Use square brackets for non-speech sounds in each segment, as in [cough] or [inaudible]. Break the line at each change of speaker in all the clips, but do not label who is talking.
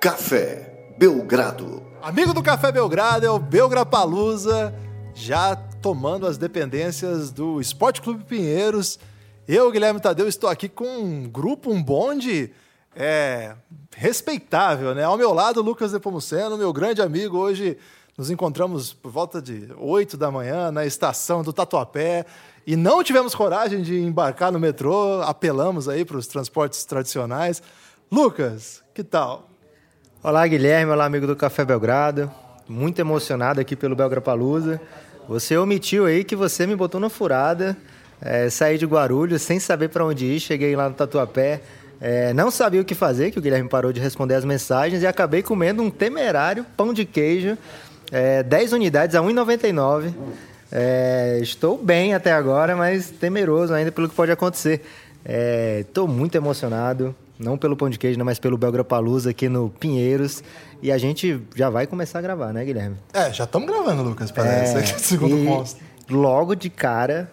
Café Belgrado.
Amigo do Café Belgrado é o Belgrapalusa, já tomando as dependências do Esporte Clube Pinheiros. Eu, Guilherme Tadeu, estou aqui com um grupo, um bonde é, respeitável, né? Ao meu lado, Lucas Nepomuceno, meu grande amigo. Hoje nos encontramos por volta de 8 da manhã na estação do Tatuapé e não tivemos coragem de embarcar no metrô, apelamos aí para os transportes tradicionais. Lucas, que tal?
Olá, Guilherme. Olá, amigo do Café Belgrado. Muito emocionado aqui pelo Belgrapalusa. Você omitiu aí que você me botou na furada. É, saí de Guarulhos sem saber para onde ir. Cheguei lá no Tatuapé. É, não sabia o que fazer, que o Guilherme parou de responder as mensagens e acabei comendo um temerário pão de queijo. É, 10 unidades a 1,99. É, estou bem até agora, mas temeroso ainda pelo que pode acontecer. Estou é, muito emocionado, não pelo pão de queijo, mas pelo Belgrapalusa aqui no Pinheiros. E a gente já vai começar a gravar, né, Guilherme?
É, já estamos gravando, Lucas, parece, é, [laughs] segundo consta.
Logo de cara,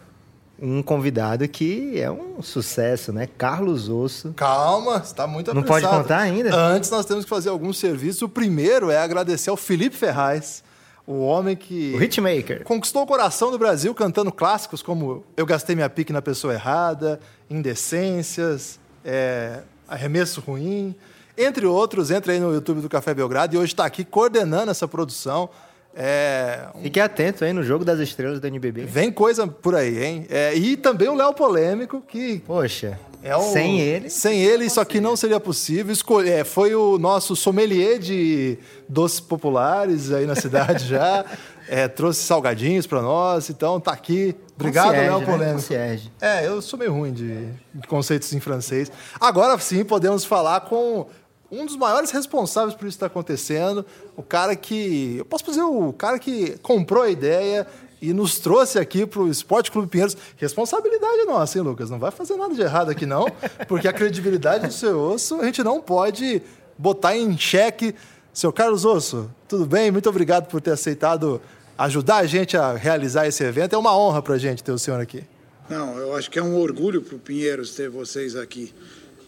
um convidado que é um sucesso, né? Carlos Osso.
Calma, está muito
apressado. Não pode contar ainda?
Antes nós temos que fazer alguns serviços. O primeiro é agradecer ao Felipe Ferraz, o homem que.
O hitmaker.
Conquistou o coração do Brasil cantando clássicos como Eu Gastei Minha Pique na Pessoa Errada, Indecências, é, Arremesso Ruim, entre outros. Entra aí no YouTube do Café Belgrado e hoje está aqui coordenando essa produção. É,
um... Fique atento aí no jogo das estrelas do NBB.
Vem coisa por aí, hein? É, e também o Léo Polêmico, que.
Poxa. É o... Sem ele.
Sem ele, isso aqui não seria possível. Escolher, é, foi o nosso sommelier de doces populares aí na cidade [laughs] já. É, trouxe salgadinhos para nós, então tá aqui. Obrigado, Léo né? Polêmico. É, eu sou meio ruim de, de conceitos em francês. Agora sim podemos falar com um dos maiores responsáveis por isso estar acontecendo, o cara que. Eu posso dizer, o cara que comprou a ideia e nos trouxe aqui para o Esporte Clube Pinheiros. Responsabilidade nossa, hein, Lucas? Não vai fazer nada de errado aqui, não, porque a credibilidade do seu osso a gente não pode botar em xeque. Seu Carlos Osso, tudo bem? Muito obrigado por ter aceitado ajudar a gente a realizar esse evento. É uma honra para a gente ter o senhor aqui.
Não, eu acho que é um orgulho para o Pinheiros ter vocês aqui.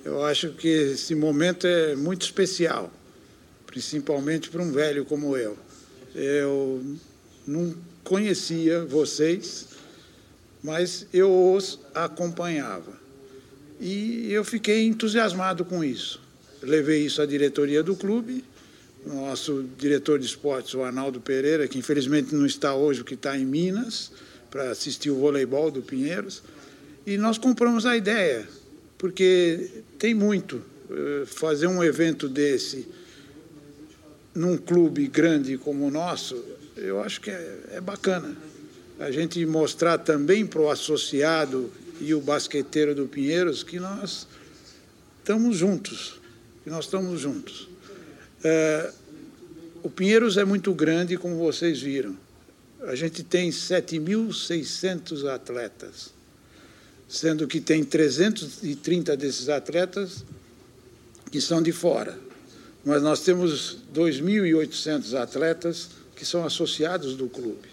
Eu acho que esse momento é muito especial, principalmente para um velho como eu. Eu não conhecia vocês, mas eu os acompanhava. E eu fiquei entusiasmado com isso. Levei isso à diretoria do clube, nosso diretor de esportes, o Arnaldo Pereira, que infelizmente não está hoje, porque está em Minas, para assistir o voleibol do Pinheiros, e nós compramos a ideia, porque tem muito. Eh, fazer um evento desse num clube grande como o nosso eu acho que é, é bacana. A gente mostrar também para o associado e o basqueteiro do Pinheiros que nós estamos juntos, que nós estamos juntos. É, o Pinheiros é muito grande, como vocês viram. A gente tem 7.600 atletas, sendo que tem 330 desses atletas que são de fora. Mas nós temos 2.800 atletas que são associados do clube.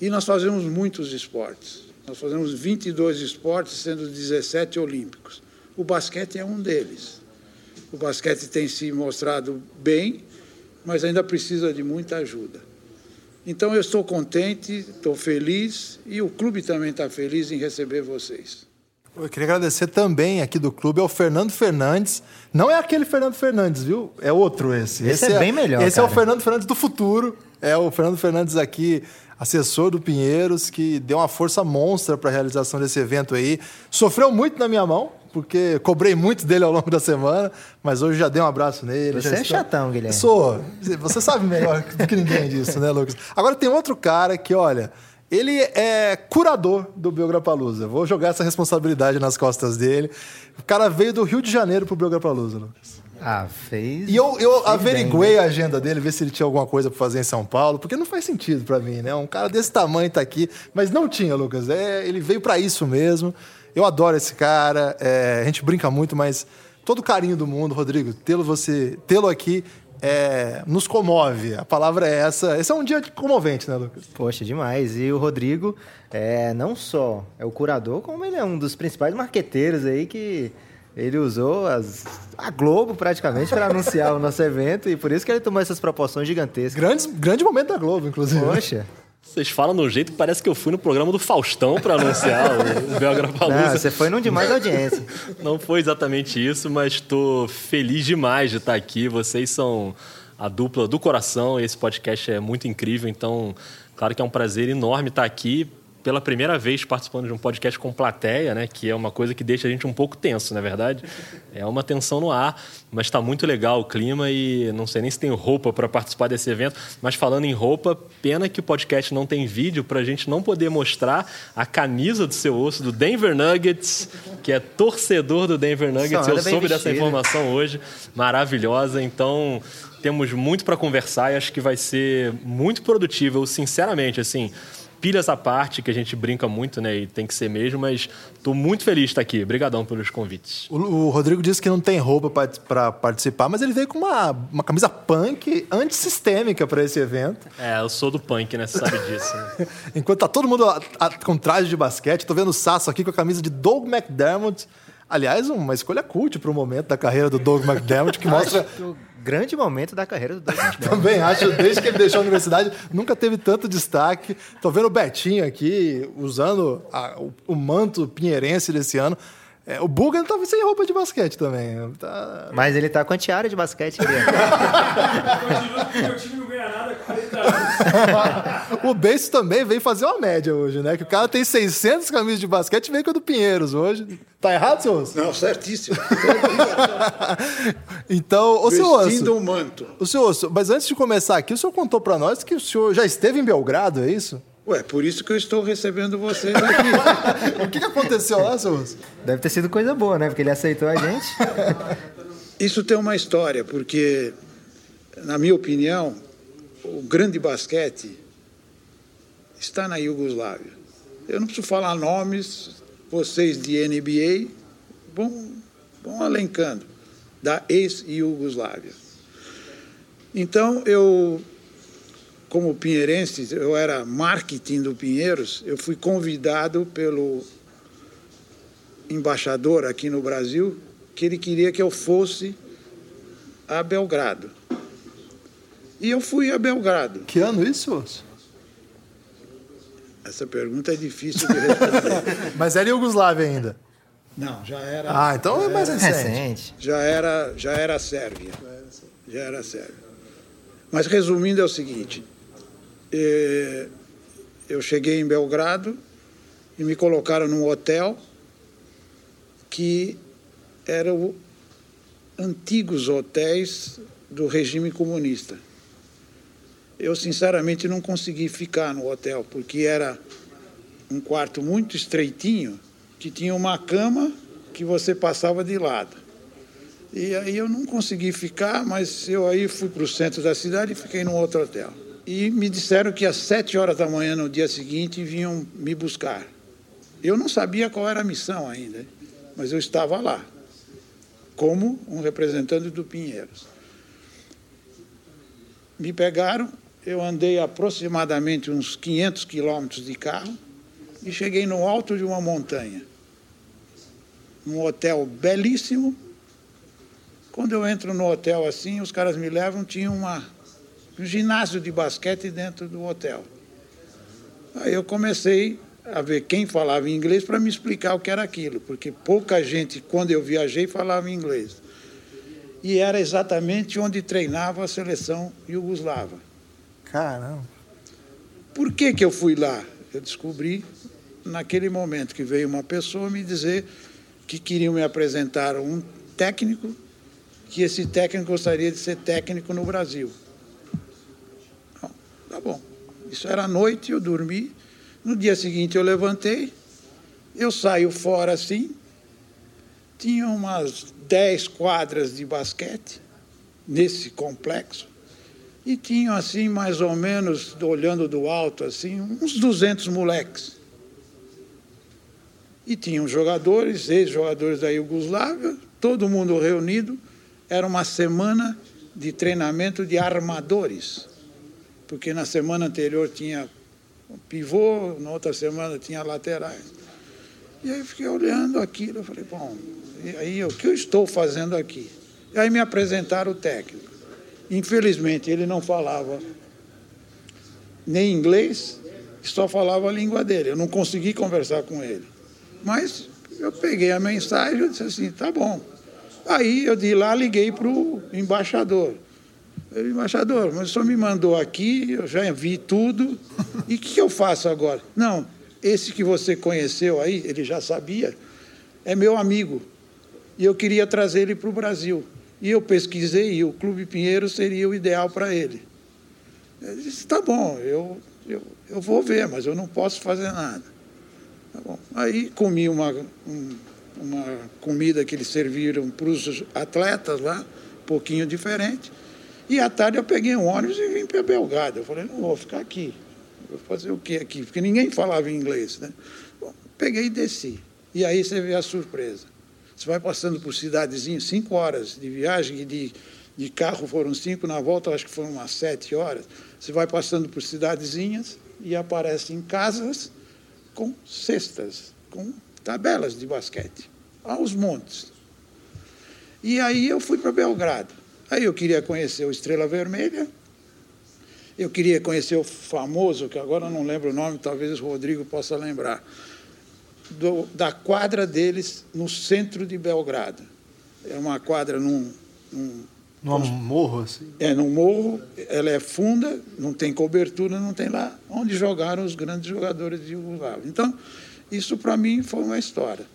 E nós fazemos muitos esportes. Nós fazemos 22 esportes, sendo 17 olímpicos. O basquete é um deles. O basquete tem se mostrado bem, mas ainda precisa de muita ajuda. Então eu estou contente, estou feliz e o clube também está feliz em receber vocês.
Eu queria agradecer também aqui do clube ao Fernando Fernandes. Não é aquele Fernando Fernandes, viu? É outro esse.
Esse, esse é, é, bem melhor.
Esse
cara.
é o Fernando Fernandes do futuro. É o Fernando Fernandes aqui, assessor do Pinheiros, que deu uma força monstra para a realização desse evento aí. Sofreu muito na minha mão, porque cobrei muito dele ao longo da semana, mas hoje já dei um abraço nele.
Você é está... chatão, Guilherme.
Sou. Você sabe melhor do que ninguém disso, né, Lucas? Agora tem outro cara que, olha ele é curador do Belgrapalusa. Vou jogar essa responsabilidade nas costas dele. O cara veio do Rio de Janeiro pro Belgrapalusa, Lucas.
Ah, fez.
E eu, eu averiguei bem, né? a agenda dele, ver se ele tinha alguma coisa para fazer em São Paulo, porque não faz sentido para mim, né? Um cara desse tamanho tá aqui, mas não tinha, Lucas. É, ele veio para isso mesmo. Eu adoro esse cara. É, a gente brinca muito, mas todo o carinho do mundo, Rodrigo, tê-lo você, tê-lo aqui é, nos comove. A palavra é essa. Esse é um dia comovente, né, Lucas?
Poxa, demais. E o Rodrigo é não só é o curador, como ele é um dos principais marqueteiros aí que Ele usou as, a Globo praticamente para anunciar o nosso evento e por isso que ele tomou essas proporções gigantescas.
Grandes, grande momento da Globo, inclusive.
Poxa.
Vocês falam de um jeito que parece que eu fui no programa do Faustão para anunciar o [laughs] Belgrapalooza.
Não, você foi num de mais audiência. [laughs]
Não foi exatamente isso, mas estou feliz demais de estar aqui. Vocês são a dupla do coração. Esse podcast é muito incrível, então, claro que é um prazer enorme estar aqui pela primeira vez participando de um podcast com plateia, né? Que é uma coisa que deixa a gente um pouco tenso, na é verdade. [laughs] É uma tensão no ar, mas está muito legal o clima e não sei nem se tenho roupa para participar desse evento. Mas falando em roupa, pena que o podcast não tem vídeo para a gente não poder mostrar a camisa do seu osso do Denver Nuggets, que é torcedor do Denver Nuggets. Eu soube dessa informação hoje, maravilhosa. Então temos muito para conversar e acho que vai ser muito produtivo. Eu, sinceramente, assim pilhas à parte, que a gente brinca muito, né? E tem que ser mesmo, mas estou muito feliz de estar aqui. Obrigadão pelos convites.
O, o Rodrigo disse que não tem roupa para participar, mas ele veio com uma, uma camisa punk antissistêmica para esse evento.
É, eu sou do punk, né? Você sabe disso. Né? [laughs]
Enquanto tá todo mundo a, a, com traje de basquete, tô vendo o Sasso aqui com a camisa de Doug McDermott. Aliás, uma escolha cult para o momento da carreira do Doug McDermott, que mostra
grande momento da carreira do Doug [laughs]
Também acho, desde que ele deixou a universidade, nunca teve tanto destaque. Tô vendo o Betinho aqui usando a, o, o, manto pinheirense desse ano. É, o Bugan tava sem roupa de basquete também. Tá...
Mas ele tá com a tiara de basquete ali. [laughs] [laughs]
Meu [laughs] o Beijo também veio fazer uma média hoje, né? Que o cara tem 600 camisas de basquete e veio com a do Pinheiros hoje. Tá errado, senhor?
Não, certíssimo. [laughs]
então, o senhor.
Vestindo um manto.
O senhor, mas antes de começar aqui, o senhor contou para nós que o senhor já esteve em Belgrado, é isso?
Ué, por isso que eu estou recebendo vocês [laughs] aqui.
o que, aconteceu lá, senhor?
Deve ter sido coisa boa, né? Porque ele aceitou a gente.
Isso tem uma história, porque, na minha opinião, o grande basquete está na Iugoslávia. Eu não preciso falar nomes, vocês de NBA vão, vão alencando, da ex-Iugoslávia. Então, eu como pinheirense, eu era marketing do Pinheiros, eu fui convidado pelo embaixador aqui no Brasil, que ele queria que eu fosse a Belgrado. E eu fui a Belgrado.
Que ano isso?
Essa pergunta é difícil de responder. [laughs]
Mas era Iugoslávia ainda?
Não, já era.
Ah, então é mais recente.
Já era, já era Sérvia. Já era Sérvia. Mas resumindo é o seguinte: é, eu cheguei em Belgrado e me colocaram num hotel que eram antigos hotéis do regime comunista. Eu, sinceramente, não consegui ficar no hotel, porque era um quarto muito estreitinho, que tinha uma cama que você passava de lado. E aí eu não consegui ficar, mas eu aí fui para o centro da cidade e fiquei num outro hotel e me disseram que às sete horas da manhã no dia seguinte vinham me buscar. Eu não sabia qual era a missão ainda, mas eu estava lá, como um representante do Pinheiros. Me pegaram, eu andei aproximadamente uns 500 quilômetros de carro e cheguei no alto de uma montanha, num hotel belíssimo. Quando eu entro no hotel assim, os caras me levam, tinha uma um ginásio de basquete dentro do hotel. Aí eu comecei a ver quem falava inglês para me explicar o que era aquilo, porque pouca gente, quando eu viajei, falava inglês. E era exatamente onde treinava a seleção iugoslava.
Caramba!
Por que, que eu fui lá? Eu descobri naquele momento que veio uma pessoa me dizer que queriam me apresentar um técnico, que esse técnico gostaria de ser técnico no Brasil. Tá bom. Isso era à noite, eu dormi. No dia seguinte eu levantei, eu saio fora assim, tinha umas 10 quadras de basquete nesse complexo e tinham assim mais ou menos olhando do alto assim uns 200 moleques e tinham jogadores ex-jogadores da Iugoslávia todo mundo reunido era uma semana de treinamento de armadores porque na semana anterior tinha pivô, na outra semana tinha laterais. E aí fiquei olhando aquilo, eu falei, bom, aí o que eu estou fazendo aqui? E aí me apresentaram o técnico. Infelizmente ele não falava nem inglês, só falava a língua dele. Eu não consegui conversar com ele. Mas eu peguei a mensagem e disse assim, tá bom. Aí eu de lá liguei para o embaixador. Eu, embaixador, mas o senhor me mandou aqui, eu já vi tudo. E o que eu faço agora? Não, esse que você conheceu aí, ele já sabia, é meu amigo. E eu queria trazer ele para o Brasil. E eu pesquisei e o Clube Pinheiro seria o ideal para ele. Ele disse, tá bom, eu, eu, eu vou ver, mas eu não posso fazer nada. Tá bom. Aí comi uma, um, uma comida que eles serviram para os atletas lá, um pouquinho diferente. E à tarde eu peguei um ônibus e vim para Belgrado. Eu falei, não vou ficar aqui. Vou fazer o que aqui? Porque ninguém falava inglês, né? Bom, peguei e desci. E aí você vê a surpresa. Você vai passando por cidadezinhas, cinco horas de viagem, e de, de carro foram cinco, na volta acho que foram umas sete horas. Você vai passando por cidadezinhas e aparecem casas com cestas, com tabelas de basquete, aos montes. E aí eu fui para Belgrado. Aí eu queria conhecer o Estrela Vermelha, eu queria conhecer o famoso, que agora não lembro o nome, talvez o Rodrigo possa lembrar, do, da quadra deles no centro de Belgrado. É uma quadra num. num
num morro, assim?
É, num morro, ela é funda, não tem cobertura, não tem lá onde jogaram os grandes jogadores de Yugoslávia. Então, isso para mim foi uma história.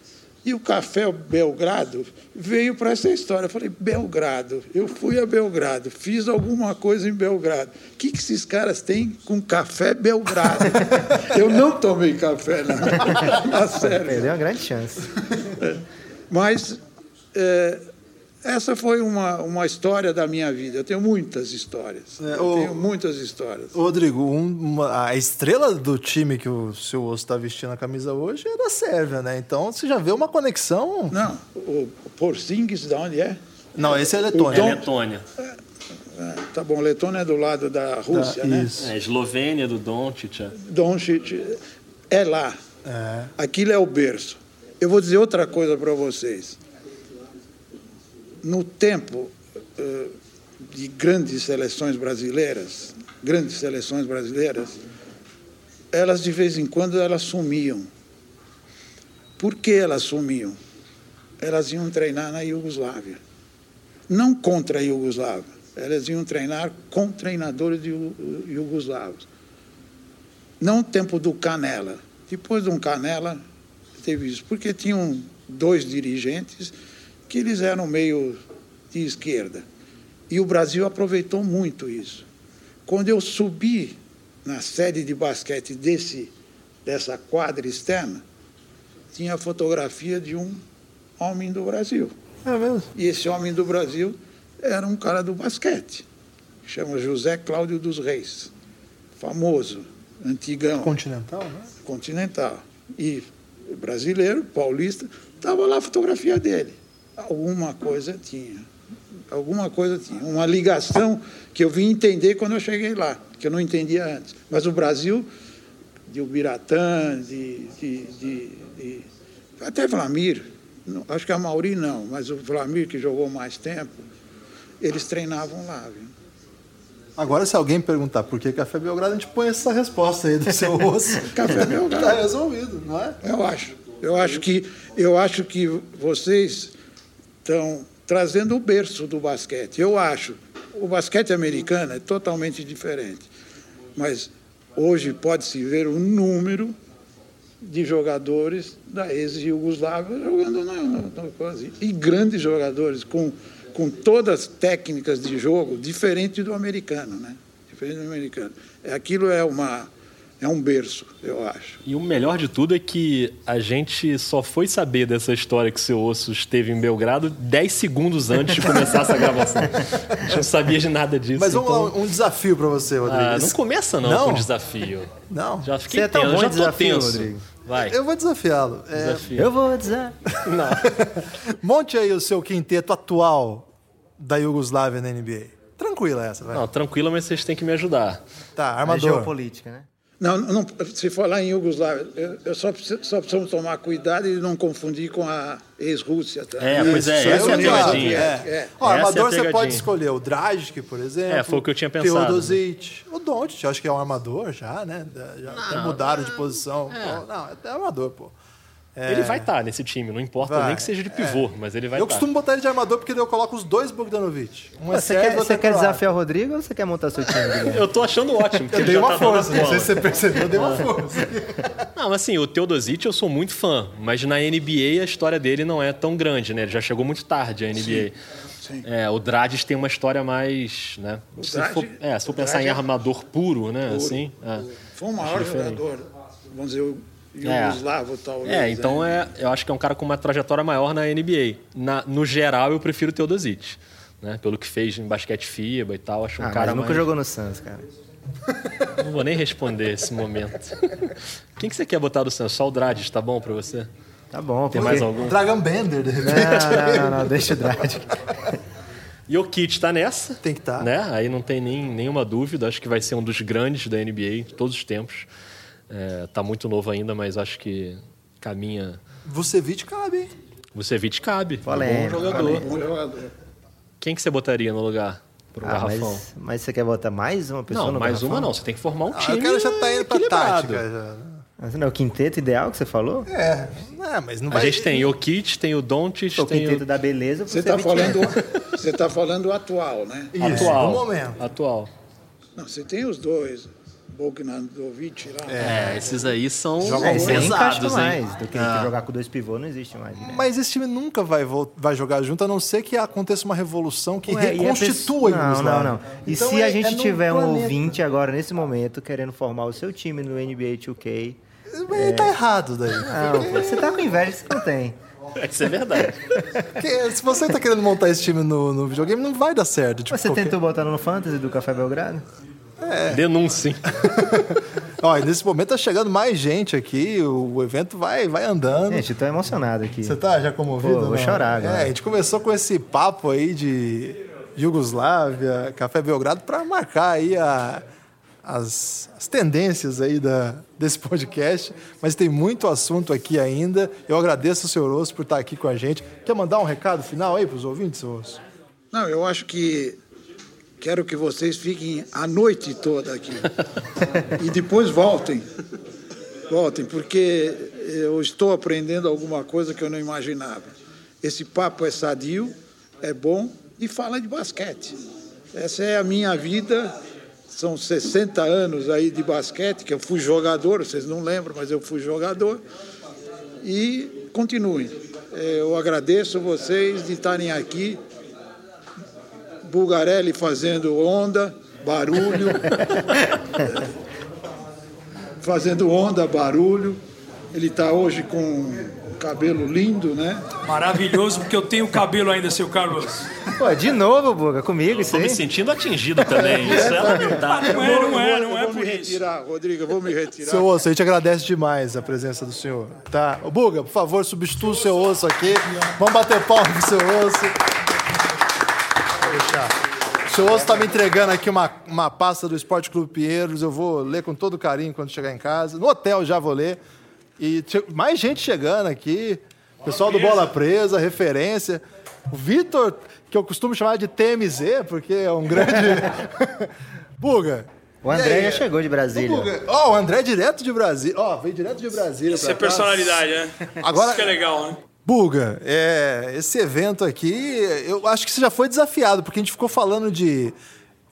E o Café Belgrado veio para essa história. Eu falei, Belgrado, eu fui a Belgrado, fiz alguma coisa em Belgrado. O que, que esses caras têm com Café Belgrado? [laughs] eu não tomei café, não. [laughs] a sério.
Perdeu uma grande chance.
Mas é, essa foi uma, uma história da minha vida. Eu tenho muitas histórias. É, o, tenho muitas histórias.
Rodrigo, um, uma, a estrela do time que o seu osso está vestindo a camisa hoje é da Sérvia, né? Então você já vê uma conexão.
Não, o Porzingis, de onde é?
Não, esse é Letônia.
É Letônia.
É, é, tá bom, Letônia é do lado da Rússia, da, né?
Isso. É, Eslovênia do Doncic. É.
Doncic é lá. É. Aquilo é o berço. Eu vou dizer outra coisa para vocês no tempo uh, de grandes seleções brasileiras, grandes seleções brasileiras, elas de vez em quando elas sumiam. Por que elas sumiam? Elas iam treinar na Iugoslávia. Não contra a Iugoslávia, elas iam treinar com treinadores de iugoslavos. Não o tempo do Canela. Depois do Canela, teve isso, porque tinham dois dirigentes que eles eram meio de esquerda. E o Brasil aproveitou muito isso. Quando eu subi na sede de basquete desse, dessa quadra externa, tinha a fotografia de um homem do Brasil.
É mesmo?
E esse homem do Brasil era um cara do basquete, chama José Cláudio dos Reis, famoso, antigão.
Continental, né?
Continental. E brasileiro, paulista, estava lá a fotografia dele alguma coisa tinha. Alguma coisa tinha. Uma ligação que eu vim entender quando eu cheguei lá, que eu não entendia antes. Mas o Brasil, de Ubiratã, de, de, de, de até Vlamir, acho que a Mauri não, mas o Vlamir, que jogou mais tempo, eles treinavam lá. Viu?
Agora, se alguém perguntar por que Café Belgrado, a gente põe essa resposta aí do seu osso. [laughs]
Café Belgrado.
Está resolvido, não é?
Eu acho. Eu acho que, eu acho que vocês estão trazendo o berço do basquete. Eu acho. O basquete americano é totalmente diferente. Mas hoje pode-se ver o número de jogadores da ex-Yugoslávia jogando na, na, e grandes jogadores com, com todas as técnicas de jogo diferente do americano, né? Diferente do americano. Aquilo é uma é um berço, eu acho.
E o melhor de tudo é que a gente só foi saber dessa história que seu osso esteve em Belgrado 10 segundos antes de começar essa gravação. A gente não sabia de nada disso.
Mas vamos então... lá, um desafio para você, Rodrigo. Ah,
não começa não, não, com desafio.
Não.
Já fiquei você é tão tenso, bom já desafio, tenso. Rodrigo.
Vai. Eu vou desafiá-lo.
É... Eu vou desafiar. [laughs]
Não. Monte aí o seu quinteto atual da Iugoslávia na NBA. Tranquila essa, vai.
Não, tranquila, mas vocês têm que me ajudar.
Tá, armador. É
geopolítica, né?
Não, não, se falar em Iugoslávia, eu, eu só, preciso, só precisamos tomar cuidado e não confundir com a ex-Rússia. Tá?
É, pois é,
Isso,
essa é a
lembro.
pegadinha.
É.
É.
Ó,
Essa é a
armador você
pegadinha.
pode escolher o Dragic, por exemplo.
É, foi o que eu tinha pensado.
Teodosic. O Doncic, acho que é um armador já, né? Já até mudaram de posição. Pô, Não, é até armador, pô.
Ele vai estar nesse time, não importa
Vai,
nem que seja de pivô, mas ele vai
eu
estar.
costumo botar ele de armador porque eu coloco os dois Bogdanovic. Um é
Você quer, você
é
quer desafiar o Rodrigo ou você quer montar seu time? [laughs]
Eu tô achando ótimo. porque
Eu dei uma
tá
força, não sei se você percebeu, eu dei uma força.
Não, mas assim, o Teodosic eu sou muito fã, mas na NBA a história dele não é tão grande, né? Ele já chegou muito tarde à NBA.
sim.
É, o Dragic tem uma história mais, né? Se for, é, se for
o
pensar em
é
armador puro, né?
Puro.
Assim, é.
Foi o maior jogador, vamos dizer, Yugoslavo, talvez.
É, então
né?
é, eu acho que é um cara com uma trajetória maior na NBA. Na- no geral, eu prefiro o Teodosic. Né? Pelo que fez em basquete FIBA e tal, acho um
Ah,
cara
mas nunca
mais...
jogou no Suns, cara. [laughs]
Não vou nem responder esse momento. Quem que você quer botar do Santos? Só o Dragic, tá bom pra você?
Tá bom,
Tem
porque...
mais algum?
Dragon Bender, de repente.
Não, não, não, não, deixa o Dragic.
E o Kit tá nessa.
Tem que tá.
Né? Aí não tem nem, nenhuma dúvida. Acho que vai ser um dos grandes da NBA de todos os tempos. É, tá muito novo ainda, mas acho que caminha.
Vucevic cabe, hein?
Vucevic cabe. É um bom jogador.
Bom jogador.
Quem que você botaria no lugar pro
Ah,
garrafão?
mas, mas você quer botar mais uma pessoa
Não,
no
mais
garrafão?
uma não. Você tem que formar um
Ah,
time.
o cara já tá indo pra tática. Já.
Mas não é o quinteto ideal que você falou?
É, é, mas não
A
vai...
gente tem o Kit, tem o Doncic,
O
tem
quinteto
o
da beleza,
Você está
Vucevic
falando,
é.
você tá falando o atual, né?
Isso,
atual.
no momento.
Atual.
Não, você tem os dois, Bogdanovic lá.
É, esses aí são
É, encaixa
pesados, hein?
mais do que,
Ah.
jogar com dois pivôs, não existe mais. Né?
Mas esse time nunca vai, vai jogar junto, a não ser que aconteça uma revolução que
Ué,
reconstitua
pessoa- Não,
Iugoslávia.
não, não. E
Então
se
é-
a gente
é
tiver um
planeta.
ouvinte agora, nesse momento, querendo formar o seu time no NBA 2K...
Ele tá errado daí.
Não, você tá com inveja você não tem.
Isso é verdade.
Porque se você tá querendo montar esse time no, no videogame, não vai dar certo. Tipo,
Você
qualquer-
tentou botar no Fantasy do Café Belgrado?
Denúncia. [laughs]
Ó, e nesse momento tá chegando mais gente aqui, o, evento vai, vai andando.
Gente, tô emocionado aqui.
Você tá já comovido?
Pô, vou
não?
chorar agora.
É, a gente começou com esse papo aí de Iugoslávia, Café Belgrado, para marcar aí a- as, as tendências aí da, desse podcast. Mas tem muito assunto aqui ainda. Eu agradeço o senhor Osso por estar aqui com a gente. Quer mandar um recado final aí para os ouvintes, senhor Osso?
Não, eu acho que quero que vocês fiquem a noite toda aqui. [laughs] e depois voltem. Voltem, porque eu estou aprendendo alguma coisa que eu não imaginava. Esse papo é sadio, é bom e fala de basquete. Essa é a minha vida. São 60 anos aí de basquete, que eu fui jogador, vocês não lembram, mas eu fui jogador. E continuem. Eh, Eu agradeço vocês de estarem aqui Bulgarelli fazendo onda, barulho. [laughs] fazendo onda, barulho. Ele está hoje com um cabelo lindo, né?
Maravilhoso, porque eu tenho cabelo ainda, seu Carlos.
Pô, de novo, Buga, comigo isso
Tô me
aí?
sentindo atingido também. [laughs] Isso é lamentável.
Não é, não é, não
eu
é
vou
por
me
isso.
retirar, Rodrigo, eu vou me retirar.
Seu Osso, a gente agradece demais a presença do senhor. Tá? Buga, por favor, substitua o seu osso aqui. Vamos bater palma pro seu osso. O seu osso está me entregando aqui uma, uma pasta do Esporte Clube Pinheiros. Eu vou ler com todo carinho quando chegar em casa. No hotel já vou ler. E mais gente chegando aqui. Pessoal do Bola Presa, referência. O Vitor, que eu costumo chamar de TMZ, porque é um grande. [laughs] Buga.
O André já chegou de Brasília.
Ó, o André é direto de Brasília. Ó, veio direto de Brasília.
Isso é personalidade, né?
Agora-
Isso que é legal, né?
Buga, é, esse evento aqui, eu acho que você já foi desafiado, porque a gente ficou falando de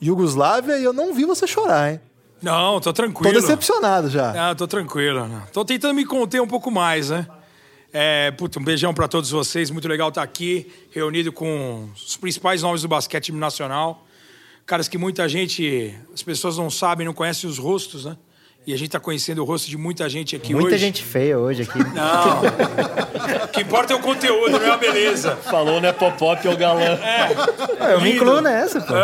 Iugoslávia e eu não vi você chorar, hein?
Não, tô
Tô
tranquilo.
decepcionado já.
Ah, tô tranquilo. Tô tentando me conter um pouco mais, né? É, puta, um beijão pra todos vocês. Muito legal estar aqui, reunido com os principais nomes do basquete nacional. Caras que muita gente, as pessoas não sabem, não conhecem os rostos, né? E a gente tá conhecendo o rosto de muita gente aqui
Muita
hoje.
gente feia hoje aqui.
Não. o que importa é o conteúdo, não é a beleza.
Falou, né? Popop é o galã.
eu me incluo nessa, pô.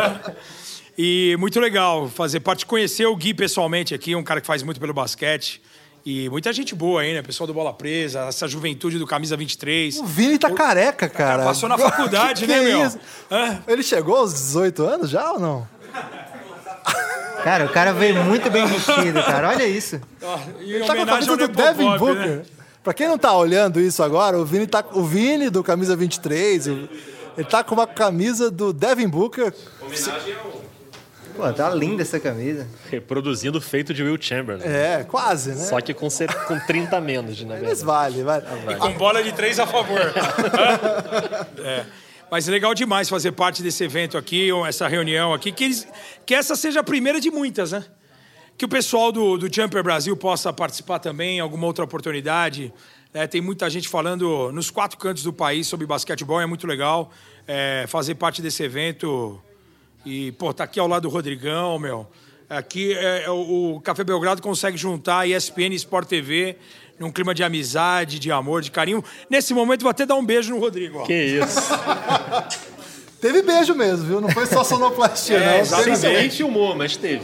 E muito legal fazer parte, conhecer o Gui pessoalmente aqui, um cara que faz muito pelo basquete. E muita gente boa aí, né? Pessoal do Bola Presa, essa juventude do Camisa 23.
O Vini tá careca, cara.
passou na faculdade,
Que [laughs]
né,
que é
meu?
Ele chegou aos 18 anos já ou não?
Cara, o cara veio muito bem vestido, cara. Olha isso.
E em
Tá com a
homenagem
camisa
ao
do Devin
Nepopop,
Booker.
né?
Pra quem não tá olhando isso agora, o Vini, tá, o Vini do camisa 23, o- ele tá com uma camisa do Devin Booker.
Pô, tá linda essa camisa.
Reproduzindo o feito de Will Chamberlain.
É, quase, né?
Só que com, com 30 menos, na
Mas
verdade.
vale, vale.
Com bola de três a favor. [laughs] É. Mas é legal demais fazer parte desse evento aqui, ou essa reunião aqui, que, eles, que essa seja a primeira de muitas, né? Que o pessoal do, do Jumper Brasil possa participar também em alguma outra oportunidade. né? tem muita gente falando nos quatro cantos do país sobre basquetebol, é muito legal é, fazer parte desse evento. E, pô, tá aqui ao lado do Rodrigão, meu. Aqui é, é, o Café Belgrado consegue juntar ESPN e Sport TV num clima de amizade, de amor, de carinho. Nesse momento, vou até dar um beijo no Rodrigo. Ó.
Que isso.
Teve beijo mesmo, viu? Não foi só sonoplastia, [laughs]
É,
não.
exatamente.
Sem filmou, mas teve.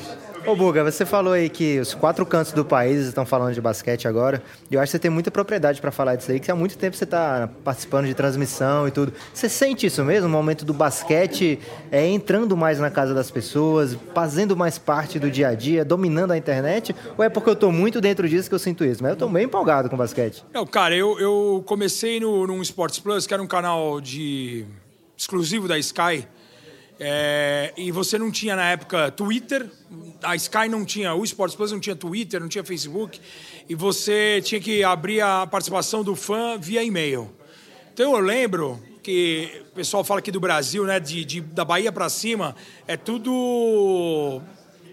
Ô, Buga, você falou aí que os quatro cantos do país estão falando de basquete agora. E eu acho que você tem muita propriedade para falar disso aí, que há muito tempo você está participando de transmissão e tudo. Você sente isso mesmo? O momento do basquete é entrando mais na casa das pessoas, fazendo mais parte do dia a dia, dominando a internet? Ou é porque eu tô muito dentro disso que eu sinto isso? Mas eu tô bem empolgado com basquete.
Não, cara, eu, eu comecei no, num Sports Plus, que era um canal de exclusivo da Sky. É, e você não tinha na época Twitter, a Sky não tinha, o Sports Plus não tinha Twitter, não tinha Facebook, e você tinha que abrir a participação do fã via e-mail. Então eu lembro que o pessoal fala aqui do Brasil, né, de, de- da Bahia para cima, é tudo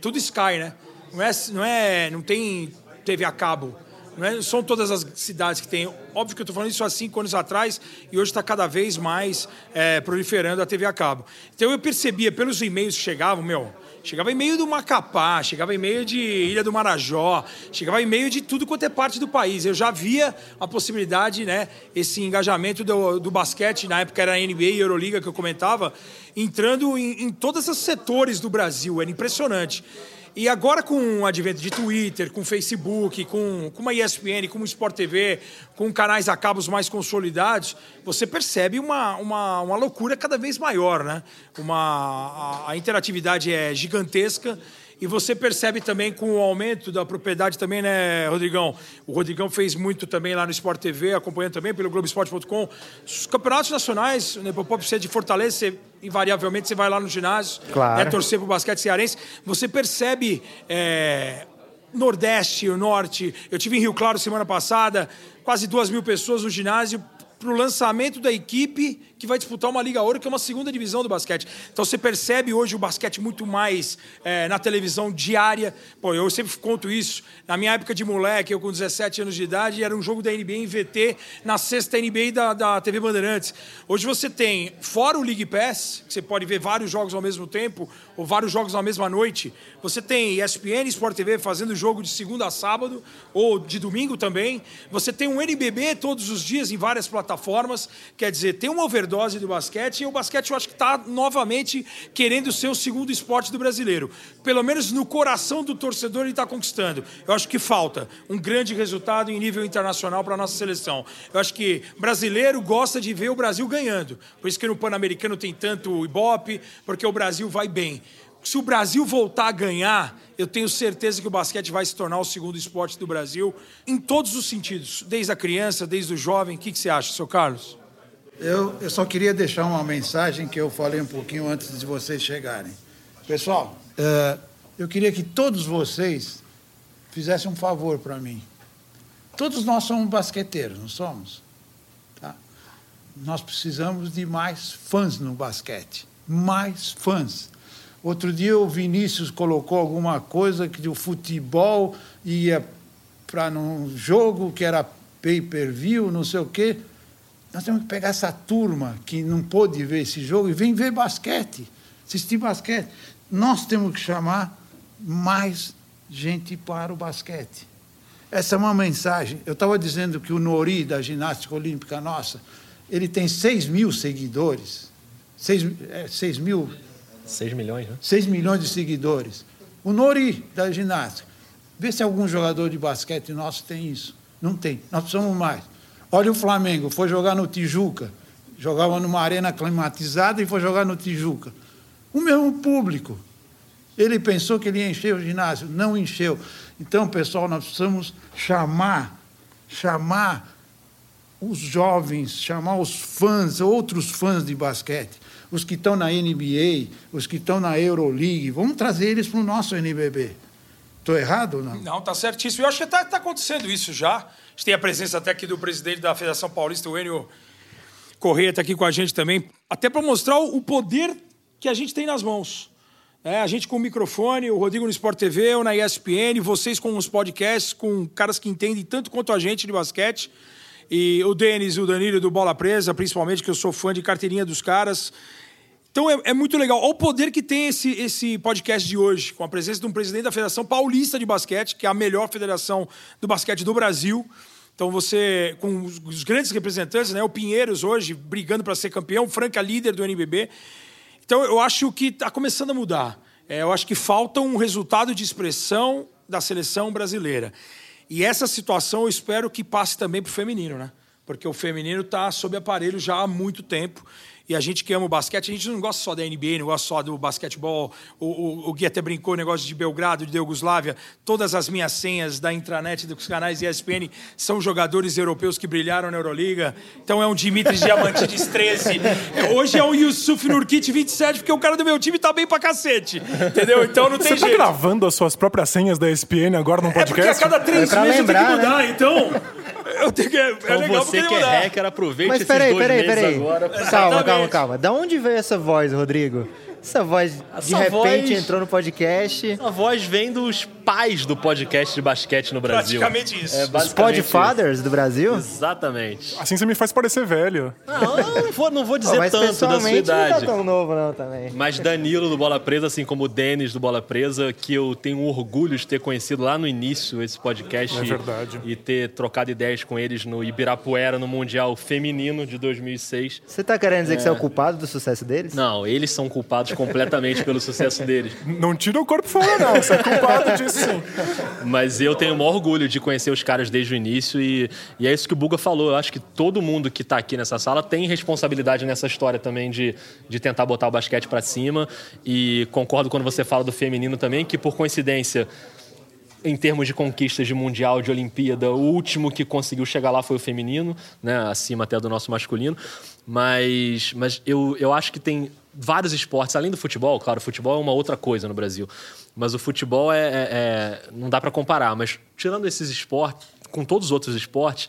tudo Sky, né? Não é, não é, não tem TV a cabo. Não é, são todas as cidades que tem. Óbvio que eu estou falando isso há cinco anos atrás e hoje está cada vez mais é, proliferando a TV a cabo. Então eu percebia pelos e-mails que chegavam, meu, chegava e-mail do Macapá, chegava e-mail de Ilha do Marajó, chegava e-mail de tudo quanto é parte do país. Eu já via a possibilidade, né, esse engajamento do, do basquete, na época era a NBA e Euroliga que eu comentava, entrando em, em todos os setores do Brasil. Era impressionante. E agora com o advento de Twitter, com Facebook, com, com uma ESPN, com o Sport TV, com canais a cabos mais consolidados, você percebe uma, uma, uma loucura cada vez maior, né? Uma, a, a interatividade é gigantesca e você percebe também com o aumento da propriedade também, né, Rodrigão? O Rodrigão fez muito também lá no Sport TV, acompanhando também pelo Globoesporte.com. Os campeonatos nacionais, né, Popop, você é de Fortaleza, você, invariavelmente você vai lá no ginásio,
Claro.
né, torcer pro basquete cearense, você percebe é, Nordeste, o Norte. Eu tive em Rio Claro semana passada, quase duas mil pessoas no ginásio para o lançamento da equipe que vai disputar uma Liga Ouro, que é uma segunda divisão do basquete. Então você percebe hoje o basquete muito mais é, na televisão diária. Pô, eu sempre conto isso. Na minha época de moleque, eu com 17 anos de idade, era um jogo da NBA em VT, na sexta NBA da, da TV Bandeirantes. Hoje você tem, fora o League Pass, que você pode ver vários jogos ao mesmo tempo, ou vários jogos na mesma noite, você tem ESPN Sport TV fazendo jogo de segunda a sábado, ou de domingo também. Você tem um NBB todos os dias em várias plataformas. Quer dizer, tem uma overdose do basquete e o basquete eu acho que está novamente querendo ser o segundo esporte do brasileiro. Pelo menos no coração do torcedor ele está conquistando. Eu acho que falta um grande resultado em nível internacional para a nossa seleção. Eu acho que brasileiro gosta de ver o Brasil ganhando. Por isso que no Pan-Americano tem tanto ibope, porque o Brasil vai bem. Se o Brasil voltar a ganhar, eu tenho certeza que o basquete vai se tornar o segundo esporte do Brasil em todos os sentidos, desde a criança, desde o jovem. O que, que você acha, seu Carlos?
Eu, eu só queria deixar uma mensagem que eu falei um pouquinho antes de vocês chegarem. Pessoal, eh, eu queria que todos vocês fizessem um favor para mim. Todos nós somos basqueteiros, não somos? Tá? Nós precisamos de mais fãs no basquete. Mais fãs. Outro dia o Vinícius colocou alguma coisa que o futebol ia para um jogo que era pay-per-view, não sei o quê. Nós temos que pegar essa turma que não pôde ver esse jogo e vem ver basquete, assistir basquete. Nós temos que chamar mais gente para o basquete. Essa é uma mensagem. Eu estava dizendo que o Nori, da ginástica olímpica nossa, ele tem 6 mil seguidores. 6, é, 6 mil
6 milhões, né?
6 milhões de seguidores. O Nori, da ginástica. Vê se algum jogador de basquete nosso tem isso. Não tem. Nós precisamos mais. Olha o Flamengo, foi jogar no Tijuca. Jogava numa arena climatizada e foi jogar no Tijuca. O mesmo público. Ele pensou que ele ia encher o ginásio, não encheu. Então, pessoal, nós precisamos chamar, chamar os jovens, chamar os fãs, outros fãs de basquete, os que estão na NBA, os que estão na Euroleague, vamos trazer eles para o nosso NBB. Estou errado ou não?
Não, está certíssimo. Eu acho que está tá acontecendo isso já. A gente tem a presença até aqui do presidente da Federação Paulista, o Enio Correia, está aqui com a gente também, até para mostrar o poder que a gente tem nas mãos. É, a gente com o microfone, o Rodrigo no Sport TV, eu na ESPN, vocês com os podcasts, com caras que entendem tanto quanto a gente de basquete. E o Denis e o Danilo do Bola Presa, principalmente, que eu sou fã de carteirinha dos caras. Então é, é, muito legal. Olha o poder que tem esse, esse podcast de hoje, com a presença de um presidente da Federação Paulista de Basquete, que é a melhor federação do basquete do Brasil. Então você, com os, os grandes representantes, né? O Pinheiros hoje brigando para ser campeão, Franca líder do NBB. Então eu acho que está começando a mudar. É, eu acho que falta um resultado de expressão da seleção brasileira. E essa situação eu espero que passe também para o feminino, né? Porque o feminino está sob aparelho já há muito tempo. E a gente que ama o basquete, a gente não gosta só da NBA, não gosta só do basquetebol. O, o, o Gui até brincou o negócio de Belgrado, de Yugoslávia. Todas as minhas senhas da intranet dos canais ESPN são jogadores europeus que brilharam na Euroliga. Então é um Dimitris Diamantidis 13. Hoje é um Yusuf Nurkic 27, porque o cara do meu time tá bem pra cacete. Entendeu? Então não tem
Você
jeito.
tá gravando as suas próprias senhas da ESPN agora no
É porque
podcast?
a cada três
É
meses
lembrar,
eu tenho que mudar, então. Eu tenho que. É
Então
legal
você que é
mudar.
hacker, aproveite
Mas
esses
peraí,
dois
peraí,
meses
peraí.
agora. pra-
Calma, calma, calma. Da onde veio essa voz, Rodrigo? Essa voz, de
Essa
repente,
voz-
entrou no podcast.
A voz vem dos pais do podcast de basquete no Brasil.
Praticamente isso.
É
Os
Podfathers do Brasil?
isso. Exatamente.
Assim você me faz parecer velho.
Não, eu não vou, não vou dizer
Pô,
tanto da sua
pessoalmente não
idade.
tá tão novo não também.
Mas Danilo do Bola Presa, assim como o Denis do Bola Presa, que eu tenho orgulho de ter conhecido lá no início esse podcast
É
e-
verdade.
e ter trocado ideias com eles no Ibirapuera, no Mundial Feminino de 2006.
Você tá querendo dizer que você é o culpado do sucesso deles?
Não, eles são culpados completamente pelo sucesso deles.
Não tira o corpo fora, não. Você é culpado [laughs] disso, sim.
Mas eu tenho o maior orgulho de conhecer os caras desde o início e, e é isso que o Buga falou. Eu acho que todo mundo que está aqui nessa sala tem responsabilidade nessa história também de, de tentar botar o basquete para cima. E concordo quando você fala do feminino também, que por coincidência em termos de conquistas de mundial, de Olimpíada, o último que conseguiu chegar lá foi o feminino, né, acima até do nosso masculino. Mas, mas eu, eu acho que tem vários esportes, além do futebol, claro, o futebol é uma outra coisa no Brasil, mas o futebol é, é- é- não dá para comparar. Mas tirando esses esportes, com todos os outros esportes,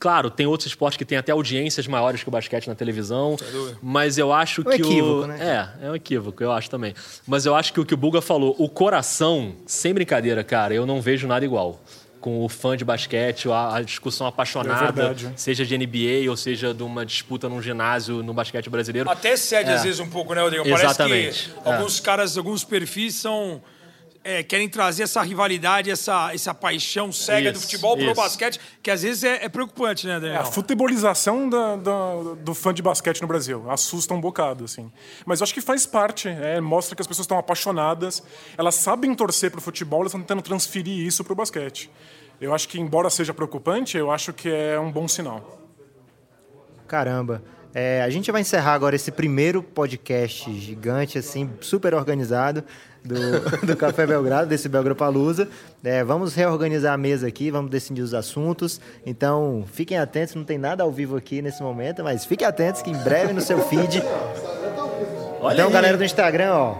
claro, tem outros esportes que têm até audiências maiores que o basquete na televisão, mas eu acho que
equívoco,
o
né?
é, é um equívoco, eu acho também. Mas eu acho que o que o Buga falou, o coração, sem brincadeira, cara, eu não vejo nada igual. Com o fã de basquete, a, a discussão
É
apaixonada,
verdade.
seja de NBA ou seja de uma disputa num ginásio no basquete brasileiro.
Até cede às vezes um pouco, né, Rodrigo? Parece
Exatamente.
que alguns caras, alguns perfis são. É, querem trazer essa rivalidade, essa, essa paixão cega do
Isso,
futebol pro
isso.
basquete, que às vezes é, é preocupante, né,
É
Daniel?
a futebolização da- da- do fã de basquete no Brasil. Assusta um bocado, assim. Mas eu acho que faz parte. é, mostra que as pessoas estão apaixonadas. Elas sabem torcer pro futebol, elas estão tentando transferir isso pro basquete. Eu acho que, embora seja preocupante, eu acho que é um bom sinal.
Caramba. É, a gente vai encerrar agora esse primeiro podcast gigante, assim, super organizado do, [laughs] do Café Belgrado, desse Belgrapalusa. É, vamos reorganizar a mesa aqui, vamos decidir os assuntos. Então, fiquem atentos, não tem nada ao vivo aqui nesse momento, mas fiquem atentos que em breve no seu feed.
Olha
então,
aí.
galera do Instagram, ó.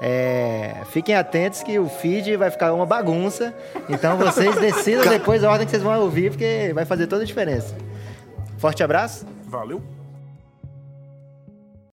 é, fiquem atentos que o feed vai ficar uma bagunça. Então vocês decidam depois a ordem que vocês vão ouvir, porque vai fazer toda a diferença. Forte abraço.
Valeu!